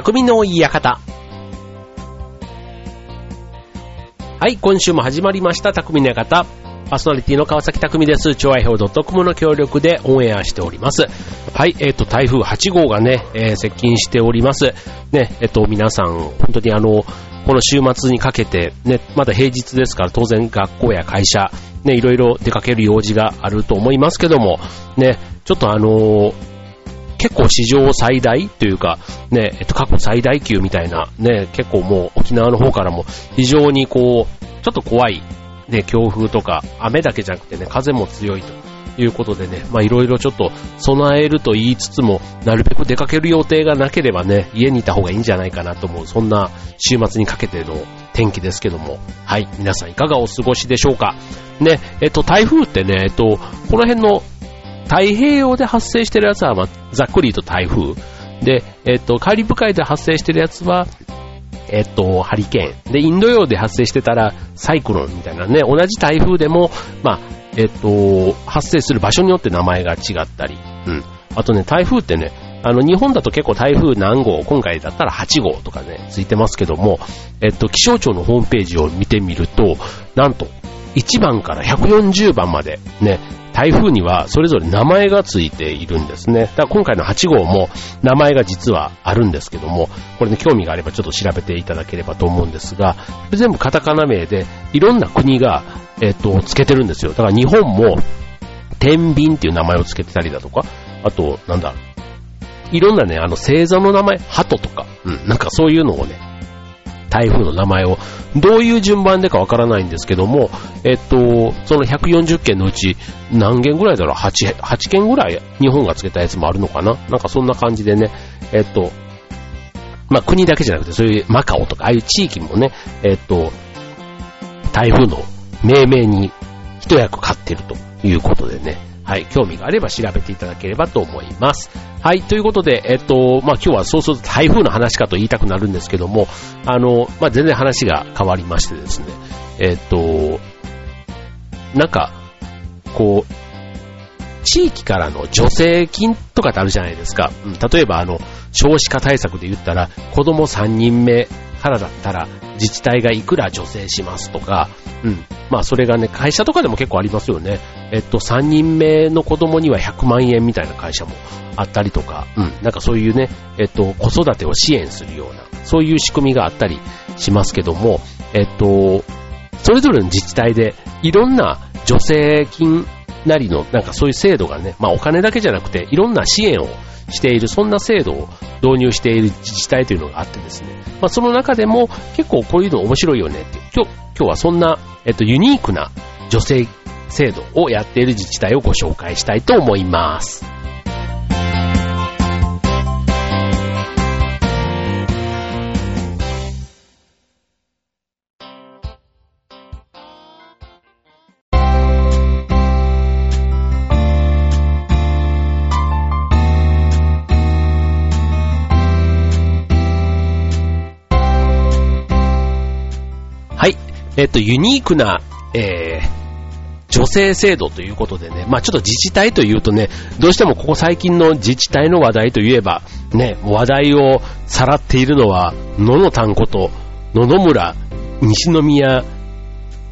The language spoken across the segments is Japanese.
匠の館。はい、今週も始まりました、匠の館。パーソナリティの川崎匠です。超愛表 .com の協力でオンエアしております。はい、えっ、と、台風8号がね、えー接近しております。ね、えっ、と、皆さん、本当にあの、この週末にかけて、ね、まだ平日ですから当然学校や会社、ね、いろいろ出かける用事があると思いますけども、ね、ちょっとあのー結構史上最大というか、ね、えっと、過去最大級みたいな、ね、結構もう沖縄の方からも非常にこう、ちょっと怖い、ね、強風とか、雨だけじゃなくてね、風も強いということでね、まあいろいろちょっと備えると言いつつも、なるべく出かける予定がなければね、家にいた方がいいんじゃないかなと思う、そんな週末にかけての天気ですけども、はい、皆さんいかがお過ごしでしょうか。ね、えっと、台風ってね、えっと、この辺の太平洋で発生してるやつは、まあ、ざっくり言うと台風。で、えっと、カリブ海で発生してるやつは、えっと、ハリケーン。で、インド洋で発生してたら、サイクロンみたいなね、同じ台風でも、まあ、えっと、発生する場所によって名前が違ったり、うん。あとね、台風ってね、あの、日本だと結構台風何号、今回だったら8号とかね、ついてますけども、えっと、気象庁のホームページを見てみると、なんと、1番から140番まで、ね、台風にはそれぞれ名前がついているんですね。だから今回の8号も名前が実はあるんですけども、これね、興味があればちょっと調べていただければと思うんですが、全部カタカナ名で、いろんな国が、えっと、つけてるんですよ。だから日本も、天秤っていう名前をつけてたりだとか、あと、なんだ、いろんなね、あの星座の名前、鳩とか、うん、なんかそういうのをね、台風の名前を、どういう順番でかわからないんですけども、えっと、その140件のうち何件ぐらいだろう ?8、8件ぐらい日本がつけたやつもあるのかな？なんかそんな感じでね、えっと、まあ、国だけじゃなくて、そういうマカオとか、ああいう地域もね、えっと、台風の命名に一役買ってるということでね、はい、興味があれば調べていただければと思います。はい、ということで、えっと、まあ、今日はそうすると台風の話かと言いたくなるんですけども、あの、まあ、全然話が変わりましてですね、えっと、なんか、こう、地域からの助成金とかってあるじゃないですか。うん、例えば、あの、少子化対策で言ったら、子供3人目からだったら、自治体がいくら助成しますとか、うん。まあ、それがね、会社とかでも結構ありますよね。えっと、3人目の子供には100万円みたいな会社もあったりとか、うん。なんかそういうね、えっと、子育てを支援するような、そういう仕組みがあったりしますけども、えっと、それぞれの自治体でいろんな助成金なりの、なんかそういう制度がね、まあお金だけじゃなくて、いろんな支援をしている、そんな制度を導入している自治体というのがあってですね、まあその中でも結構こういうの面白いよねって、今日、今日はそんな、えっと、ユニークな助成制度をやっている自治体をご紹介したいと思います。はい。えっと、ユニークな、えー、女性制度ということでね、まあちょっと自治体というとね、どうしてもここ最近の自治体の話題といえば、ね、話題をさらっているのは、野の単こと、野々村西宮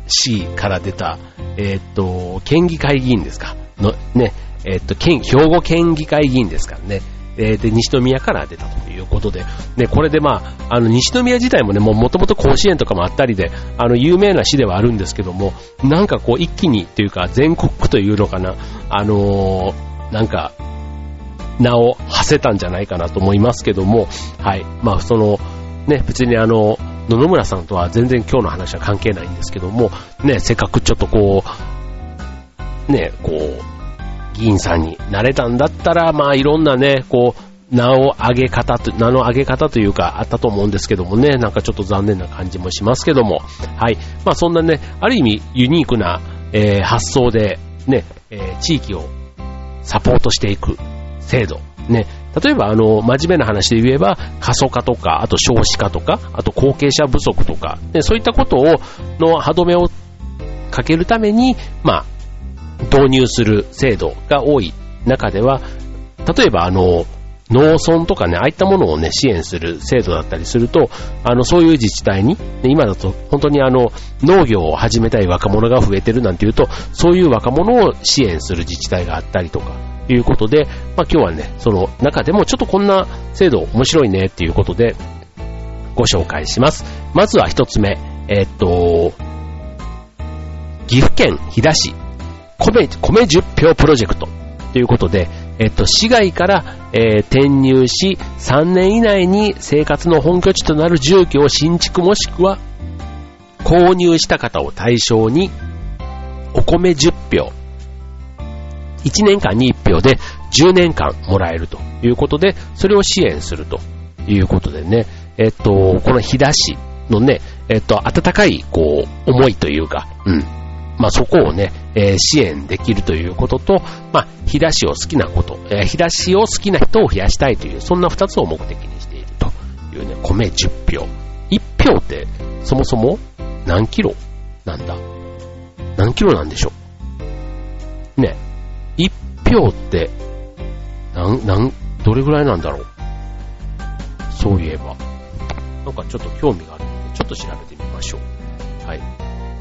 市から出た、えーっと、県議会議員ですか。の、ね、えーっと、県、兵庫県議会議員ですからね。えーで、西宮から出たということで、ね、これでまあ、あの、西宮自体もね、もう元々甲子園とかもあったりで、あの、有名な市ではあるんですけども、なんかこう、一気にというか、全国区というのかな、あのーなんか、名を馳せたんじゃないかなと思いますけども、はい。まあ、その、ね、別にあの、野々村さんとは全然今日の話は関係ないんですけども、ね、せっかくちょっとこう、ね、こう、議員さんになれたんだったら、まあいろんなね、こう、名を上げ方と、名の上げ方というかあったと思うんですけどもね、なんかちょっと残念な感じもしますけども、はい。まあそんなね、ある意味ユニークな、えー発想で、ね、えー地域をサポートしていく制度。ね。例えば、あの、真面目な話で言えば、過疎化とか、あと少子化とか、あと後継者不足とか、ね、そういったことを、の歯止めをかけるために、まあ、導入する制度が多い中では、例えば、あの、農村とかね、ああいったものをね、支援する制度だったりすると、あの、そういう自治体に、今だと本当にあの、農業を始めたい若者が増えてるなんていうと、そういう若者を支援する自治体があったりとか、いうことで、まあ今日はね、その中でもちょっとこんな制度面白いねっていうことで、ご紹介します。まずは一つ目、えっと、岐阜県飛騨市米、米10票プロジェクトということで、えっと、市外から、えー、転入し、3年以内に生活の本拠地となる住居を新築もしくは購入した方を対象に、お米10票、1年間に1票で10年間もらえるということで、それを支援するということでね、えっと、この日田市のね、えっと、温かい、こう、思いというか、うん。まあ、そこをね、えー、支援できるということと、まあ、日田市を好きなこと、えー、日田市を好きな人を増やしたいという、そんな二つを目的にしているというね、米10票。1票って、そもそも何キロなんだ？何キロなんでしょう？ね。1票って、なん、なん、どれぐらいなんだろう？そういえば。なんかちょっと興味があるので、ちょっと調べてみましょう。はい。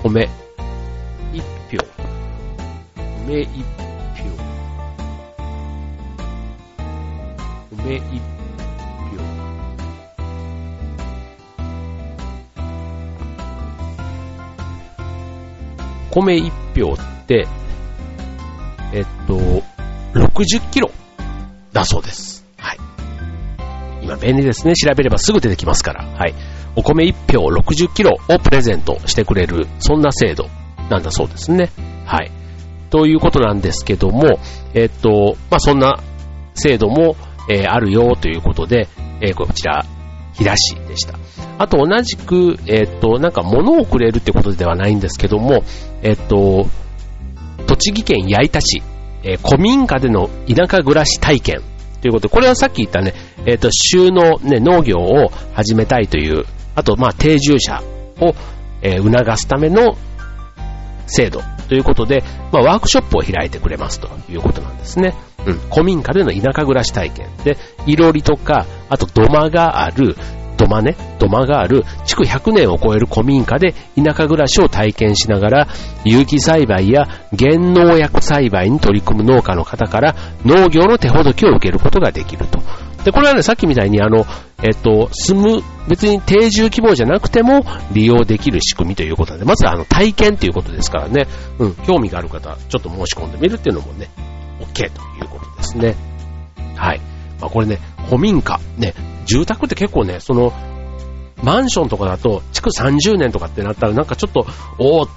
米。票。米1票。米1票。米1票って、えっと、60キロだそうです。はい。今便利ですね。調べればすぐ出てきますから。はい。お米1票60キロをプレゼントしてくれる、そんな制度なんだそうですね。はい。ということなんですけども、えっと、まあ、そんな制度も、えー、あるよということで、えー、こちら、日田市でした。あと同じく、えっと、なんか物をくれるってことではないんですけども、えっと、栃木県矢板市、えー、古民家での田舎暮らし体験ということで、これはさっき言ったね、えっ、と、州のね、農業を始めたいという、あと、まあ、定住者を、えー、促すための制度ということで、まあ、ワークショップを開いてくれますということなんですね。うん。古民家での田舎暮らし体験。で、いろりとか、あと土間がある、土間ね、土間がある、築100年を超える古民家で田舎暮らしを体験しながら、有機栽培や原農薬栽培に取り組む農家の方から農業の手ほどきを受けることができると。で、これはね、さっきみたいにあの、えっと、住む、別に定住希望じゃなくても利用できる仕組みということで、まずはあの体験ということですからね、うん、興味がある方、ちょっと申し込んでみるっていうのもね、OK ということですね。はい。まあ、これね、古民家、ね、住宅って結構ね、その、マンションとかだと、築30年とかってなったら、なんかちょっと、おおちょ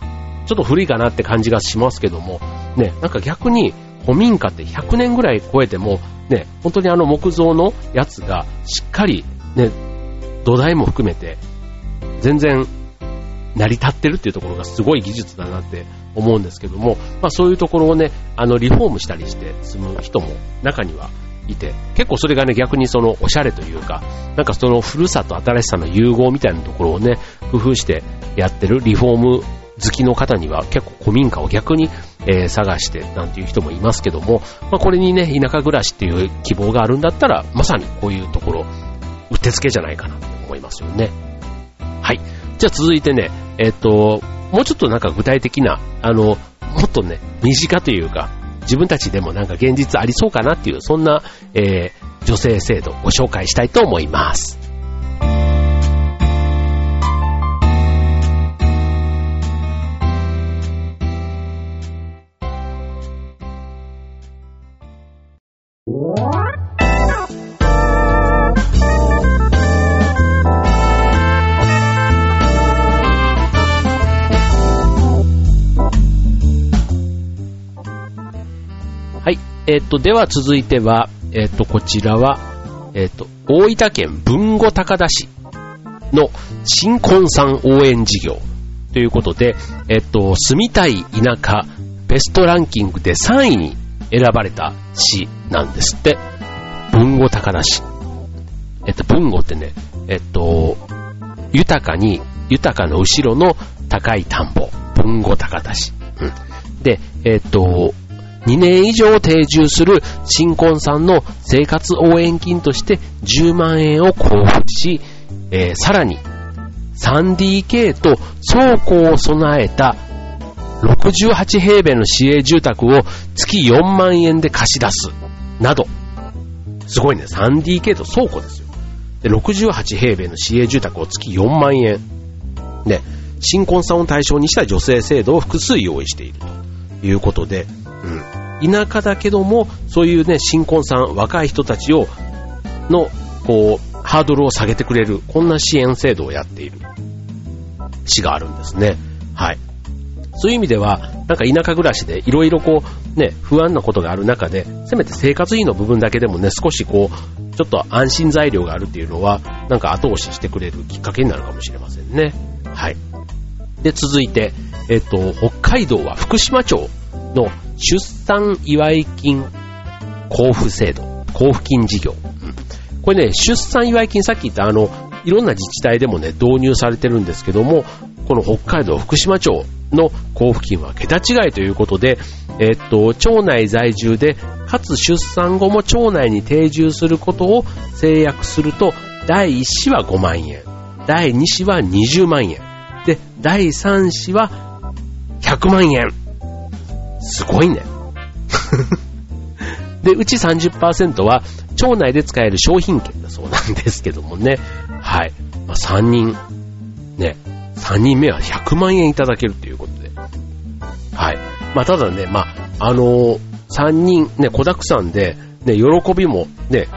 っと古いかなって感じがしますけども、ね、なんか逆に、古民家って100年ぐらい超えても、ね、本当にあの木造のやつがしっかり、ね、土台も含めて、全然成り立ってるっていうところがすごい技術だなって思うんですけども、まあそういうところをね、あのリフォームしたりして住む人も中にはいて、結構それがね、逆にそのおしゃれというか、なんかその古さと新しさの融合みたいなところをね、工夫してやってるリフォーム好きの方には結構古民家を逆に、えー、探してなんていう人もいますけども、まあこれにね、田舎暮らしっていう希望があるんだったら、まさにこういうところ、うってつけじゃないかなと思いますよね。はい。じゃあ続いてね、えっ、と、もうちょっとなんか具体的な、あの、もっとね、身近というか、自分たちでもなんか現実ありそうかなっていう、そんな、えー、女性制度ご紹介したいと思います。えっ、と、では続いては、えっ、と、こちらは、えっ、と、大分県豊後高田市の新婚さん応援事業ということで、えっ、と、住みたい田舎ベストランキングで3位に選ばれた市なんですって。豊後高田市。えっと、豊後ってね、えっと、豊かに、豊かの後ろの高い田んぼ。豊後高田市。うん。で、えっと、2年以上定住する新婚さんの生活応援金として10万円を交付し、えー、さらに 3DK と倉庫を備えた68平米の市営住宅を月4万円で貸し出す。など。すごいね。3DK と倉庫ですよ。で、68平米の市営住宅を月4万円。ね。新婚さんを対象にした女性制度を複数用意しているということで、うん。田舎だけども、そういうね、新婚さん、若い人たちを、の、こう、ハードルを下げてくれる、こんな支援制度をやっている市があるんですね。はい。そういう意味では、なんか田舎暮らしでいろいろこう、ね、不安なことがある中で、せめて生活費の部分だけでもね、少しこう、ちょっと安心材料があるっていうのは、なんか後押ししてくれるきっかけになるかもしれませんね。はい。で、続いて、えっと、北海道は福島町の出産祝い金交付制度、交付金事業。これね、出産祝い金、さっき言ったあの、いろんな自治体でもね、導入されてるんですけども、この北海道福島町の交付金は桁違いということで、えっと、町内在住で、かつ出産後も町内に定住することを制約すると、第1子は5万円、第2子は20万円、で、第3子は100万円。すごいね。で、うち30%は町内で使える商品券だそうなんですけどもね。はい。まあ、3人、ね、3人目は100万円いただけるということで。はい。まあ、ただね、まあ、あのー、3人、ね、子沢山で、ね、喜びも、ね、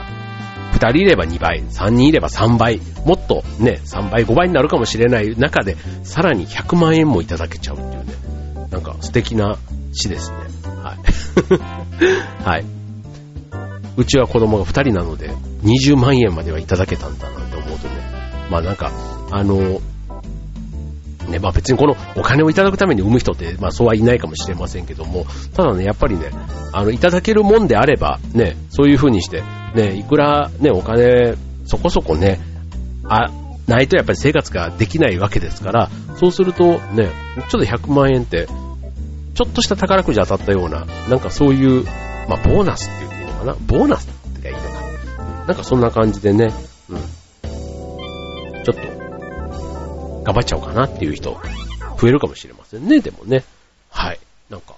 2人いれば2倍、3人いれば3倍、もっとね、3倍、5倍になるかもしれない中で、さらに100万円もいただけちゃうっていうね、なんか素敵な詩ですね。はい。はい。うちは子供が2人なので、20万円まではいただけたんだなって思うとね、まあなんか、あの、ね、まあ別にこのお金をいただくために産む人って、まあそうはいないかもしれませんけども、ただね、やっぱりね、あの、いただけるもんであれば、ね、そういう風にして、ね、いくらね、お金、そこそこね、あ、ないとやっぱり生活ができないわけですから、そうするとね、ちょっと100万円って、ちょっとした宝くじ当たったような、なんかそういう、まあボーナスって言っていいのかな？ボーナスって言いいのかななんかそんな感じでね、うん。ちょっと、頑張っちゃおうかなっていう人、増えるかもしれませんね、でもね。はい。なんか。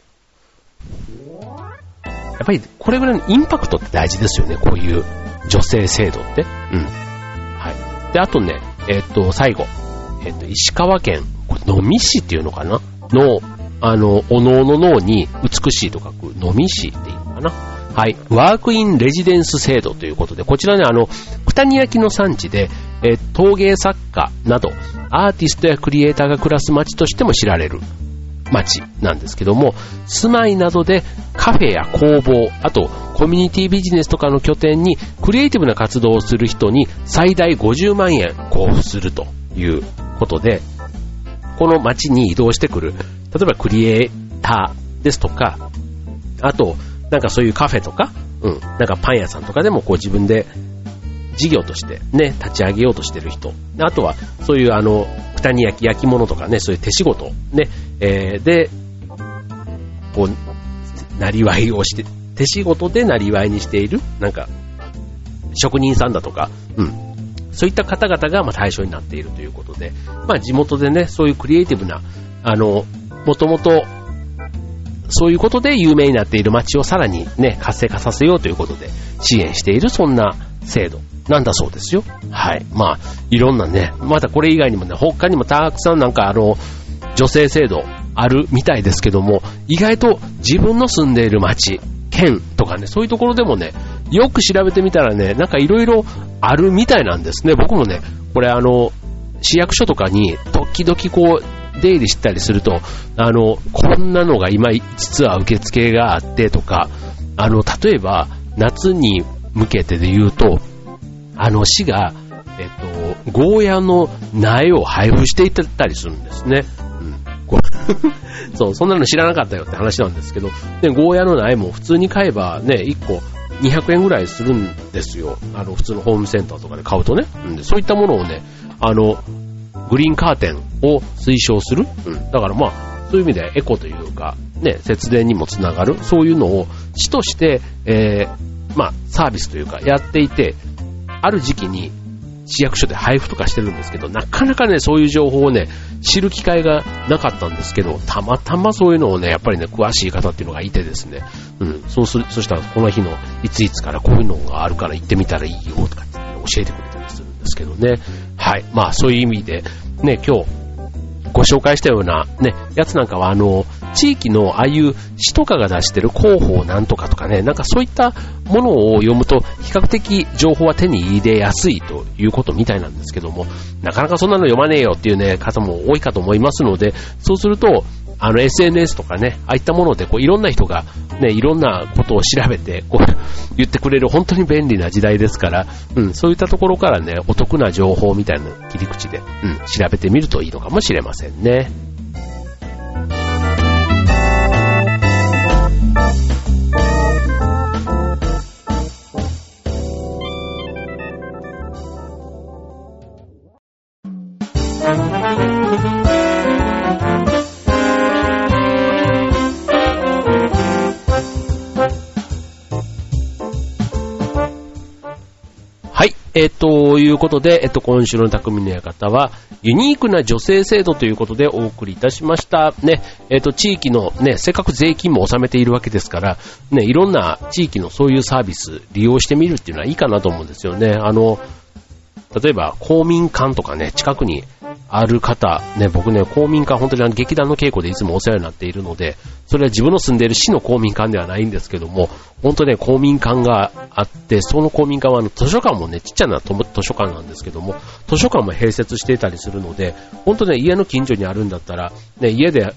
やっぱりこれぐらいのインパクトって大事ですよね、こういう女性制度って。うん。はい。で、あとね、えっ、と、最後。えっ、と、石川県、これ、野見市っていうのかな？の、あの、おのおの脳に美しいと書く、野見市っていうのかなはい。ワークインレジデンス制度ということで、こちらね、あの、九谷焼の産地で、え陶芸作家など、アーティストやクリエイターが暮らす街としても知られる街なんですけども、住まいなどでカフェや工房、あとコミュニティビジネスとかの拠点にクリエイティブな活動をする人に最大50万円交付するということで、この街に移動してくる、例えばクリエイターですとか、あと、なんかそういうカフェとか、うん、なんかパン屋さんとかでもこう自分で事業としてね、立ち上げようとしてる人。あとは、そういうあの、二に焼き、焼き物とかね、そういう手仕事、ね、えー、で、こう、なりわいをして、手仕事でなりわいにしている、なんか、職人さんだとか、うん。そういった方々がまあ対象になっているということで、まあ地元でね、そういうクリエイティブな、あの、もともと、そういうことで有名になっている街をさらにね、活性化させようということで支援している、そんな制度なんだそうですよ。はい。まあ、いろんなね、またこれ以外にもね、他にもたくさんなんかあの、女性制度あるみたいですけども、意外と自分の住んでいる街、県とかね、そういうところでもね、よく調べてみたらね、なんかいろいろあるみたいなんですね。僕もね、これあの、市役所とかに時々こう、出入りしたりすると、あの、こんなのが今実は受付があってとか、あの、例えば夏に向けてで言うと、あの市が、えっと、ゴーヤの苗を配布していったりするんですね。うん。そう、そんなの知らなかったよって話なんですけど、で、ゴーヤの苗も普通に買えばね、1個200円ぐらいするんですよ。あの、普通のホームセンターとかで買うとね。うん、そういったものをね、あの、グリーンカーテンを推奨する。うん。だからまあ、そういう意味でエコというか、ね、節電にもつながる、そういうのを市として、えー、まあ、サービスというかやっていて、ある時期に市役所で配布とかしてるんですけど、なかなかね、そういう情報をね、知る機会がなかったんですけど、たまたまそういうのをね、やっぱりね、詳しい方っていうのがいてですね、うん、そうする、そしたらこの日のいついつからこういうのがあるから行ってみたらいいよとかって、ね、教えてくれたりするんですけどね。はい。まあそういう意味で、ね、今日ご紹介したようなね、やつなんかはあの、地域のああいう市とかが出してる広報なんとかとかね、なんかそういったものを読むと比較的情報は手に入れやすいということみたいなんですけども、なかなかそんなの読まねえよっていうね、方も多いかと思いますので、そうすると、あの SNS とかね、ああいったものでこういろんな人がね、いろんなことを調べてこう 言ってくれる本当に便利な時代ですから、うん、そういったところからね、お得な情報みたいな切り口で、うん、調べてみるといいのかもしれませんね。えっと、いうことで、えっと、今週の匠の館は、ユニークな女性制度ということでお送りいたしました。ね、えっと、地域のね、せっかく税金も納めているわけですから、ね、いろんな地域のそういうサービス利用してみるっていうのはいいかなと思うんですよね。あの、例えば公民館とかね、近くにある方、ね、僕ね、公民館、本当に劇団の稽古でいつもお世話になっているので、それは自分の住んでいる市の公民館ではないんですけども、本当ね、公民館があって、その公民館はあの図書館もね、ちっちゃな図書館なんですけども、図書館も併設していたりするので、本当ね、家の近所にあるんだったら、ね、家で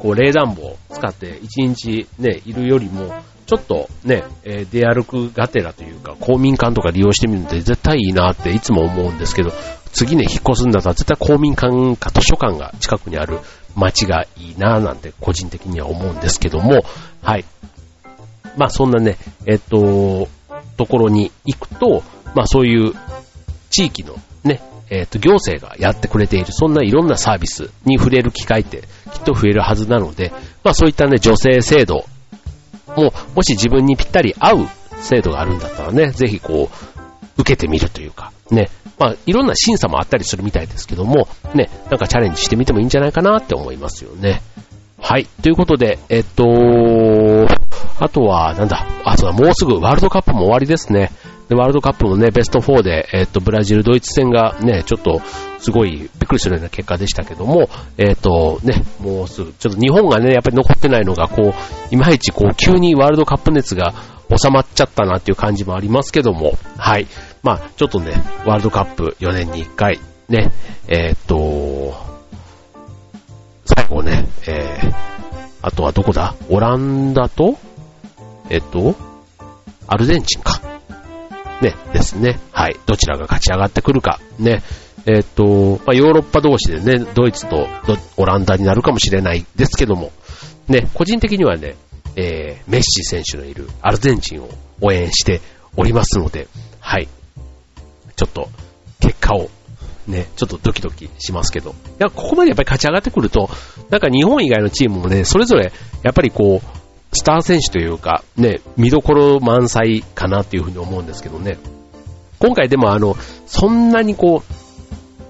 こう冷暖房を使って一日ね、いるよりも、ちょっとね、えー、出歩くがてらというか、公民館とか利用してみるので絶対いいなっていつも思うんですけど、次ね、引っ越すんだったら絶対公民館か図書館が近くにある街がいいななんて個人的には思うんですけども、はい。まあそんなね、えっと、ところに行くと、まあそういう地域のね、えっと行政がやってくれている、そんないろんなサービスに触れる機会ってきっと増えるはずなので、まあそういったね、女性制度もう、もし自分にぴったり合う制度があるんだったらね、ぜひこう、受けてみるというか、ね、まあ、いろんな審査もあったりするみたいですけども、ね、なんかチャレンジしてみてもいいんじゃないかなって思いますよね。はい。ということで、えっと、あとは、なんだ、あ、そうだ、もうすぐワールドカップも終わりですね。で、ワールドカップもね、ベスト4で、えっと、ブラジル、ドイツ戦がね、ちょっと、すごいびっくりするような結果でしたけども、えっと、ね、もうすぐ、ちょっと日本がね、やっぱり残ってないのが、こう、いまいちこう、急にワールドカップ熱が収まっちゃったなっていう感じもありますけども、はい。まあ、ちょっとね、ワールドカップ4年に1回、ね、えー、っと、最後ね、えー、あとはどこだ？オランダと、えっと、アルゼンチンか。ね、ですね。はい。どちらが勝ち上がってくるか。ね。えっと、まあ、ヨーロッパ同士でね、ドイツとオランダになるかもしれないですけども、ね、個人的にはね、えー、メッシ選手のいるアルゼンチンを応援しておりますので、はい。ちょっと、結果を、ね、ちょっとドキドキしますけど。いや、ここまでやっぱり勝ち上がってくると、なんか日本以外のチームもね、それぞれ、やっぱりこう、スター選手というか、ね、見どころ満載かなっていうふうに思うんですけどね。今回でもあの、そんなにこう、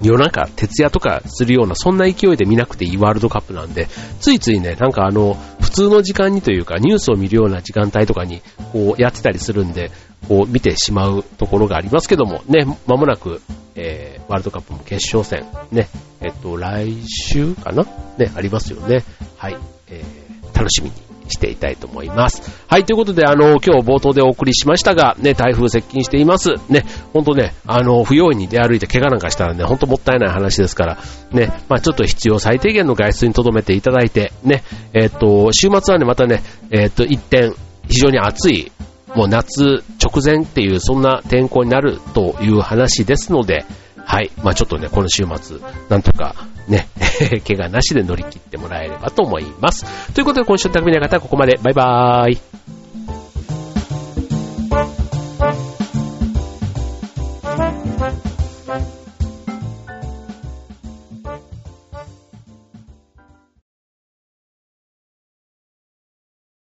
夜中、徹夜とかするような、そんな勢いで見なくていいワールドカップなんで、ついついね、なんかあの、普通の時間にというか、ニュースを見るような時間帯とかに、こう、やってたりするんで、こう、見てしまうところがありますけども、ね、まもなく、えー、ワールドカップも決勝戦、ね、えっと、来週かな？ね、ありますよね。はい、えー、楽しみにしていたいと思います。はい、ということで、あの、今日冒頭でお送りしましたが、ね、台風接近しています。ね、ほんとね、あの、不用意に出歩いて怪我なんかしたらね、ほんともったいない話ですから、ね、まあちょっと必要最低限の外出に留めていただいて、ね、えっ、と、週末はね、またね、えっ、と、一点、非常に暑い、もう夏直前っていう、そんな天候になるという話ですので、はい。まあちょっとね、この週末、なんとか、ね、怪我なしで乗り切ってもらえればと思います。ということで今週の匠の方はここまで。バイバーイ。